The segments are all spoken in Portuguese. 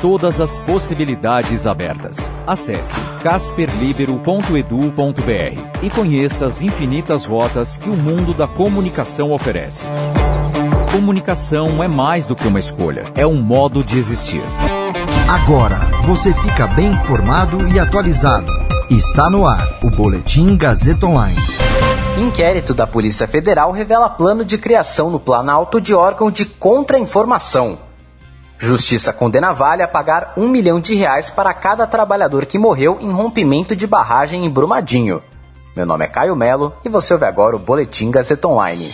Todas as possibilidades abertas. Acesse casperlibero.edu.br e conheça as infinitas rotas que o mundo da comunicação oferece. Comunicação é mais do que uma escolha, é um modo de existir. Agora você fica bem informado e atualizado. Está no ar o Boletim Gazeta Online. Inquérito da Polícia Federal revela plano de criação no Planalto de órgão de contra-informação. Justiça condena Vale a pagar um milhão de reais para cada trabalhador que morreu em rompimento de barragem em Brumadinho. Meu nome é Caio Melo e você ouve agora o Boletim Gazeta Online.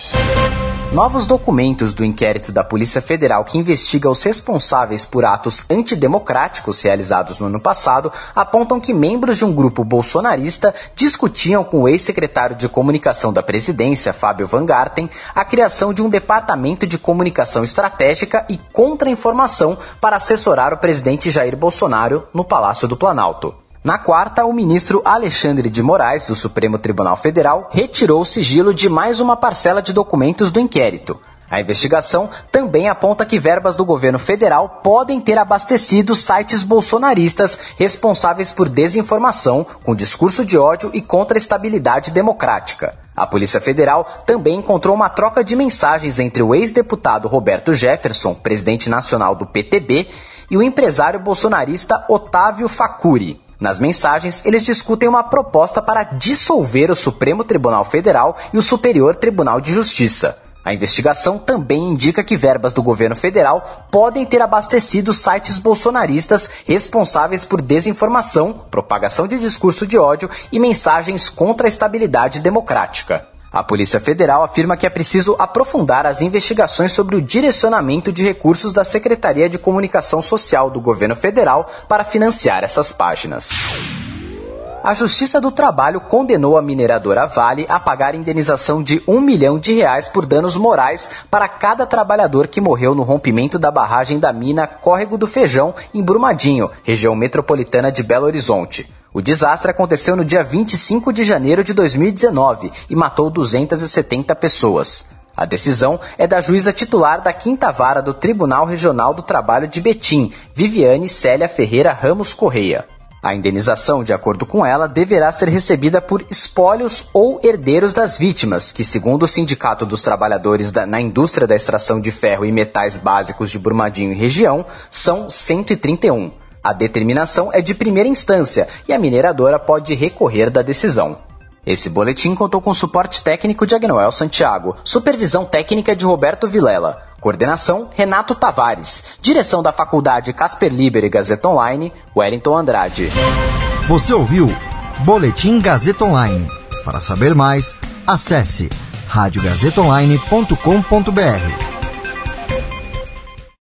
Novos documentos do inquérito da Polícia Federal que investiga os responsáveis por atos antidemocráticos realizados no ano passado apontam que membros de um grupo bolsonarista discutiam com o ex-secretário de comunicação da presidência, Fábio Van Garten, a criação de um departamento de comunicação estratégica e contra-informação para assessorar o presidente Jair Bolsonaro no Palácio do Planalto. Na quarta, o ministro Alexandre de Moraes, do Supremo Tribunal Federal, retirou o sigilo de mais uma parcela de documentos do inquérito. A investigação também aponta que verbas do governo federal podem ter abastecido sites bolsonaristas responsáveis por desinformação, com discurso de ódio e contra a estabilidade democrática. A Polícia Federal também encontrou uma troca de mensagens entre o ex-deputado Roberto Jefferson, presidente nacional do PTB, e o empresário bolsonarista Otávio Facuri. Nas mensagens, eles discutem uma proposta para dissolver o Supremo Tribunal Federal e o Superior Tribunal de Justiça. A investigação também indica que verbas do governo federal podem ter abastecido sites bolsonaristas responsáveis por desinformação, propagação de discurso de ódio e mensagens contra a estabilidade democrática. A Polícia Federal afirma que é preciso aprofundar as investigações sobre o direcionamento de recursos da Secretaria de Comunicação Social do governo federal para financiar essas páginas. A Justiça do Trabalho condenou a mineradora Vale a pagar indenização de um milhão de reais por danos morais para cada trabalhador que morreu no rompimento da barragem da mina Córrego do Feijão, em Brumadinho, região metropolitana de Belo Horizonte. O desastre aconteceu no dia 25 de janeiro de 2019 e matou 270 pessoas. A decisão é da juíza titular da Quinta Vara do Tribunal Regional do Trabalho de Betim, Viviane Célia Ferreira Ramos Correia. A indenização, de acordo com ela, deverá ser recebida por espólios ou herdeiros das vítimas, que, segundo o Sindicato dos Trabalhadores da, na Indústria da Extração de Ferro e Metais Básicos de Brumadinho e região, são 131. A determinação é de primeira instância e a mineradora pode recorrer da decisão. Esse boletim contou com suporte técnico de Agnoel Santiago, supervisão técnica de Roberto Vilela, coordenação Renato Tavares, direção da Faculdade Casper Liber e Gazeta Online, Wellington Andrade. Você ouviu Boletim Gazeta Online. Para saber mais, acesse radiogazetaonline.com.br.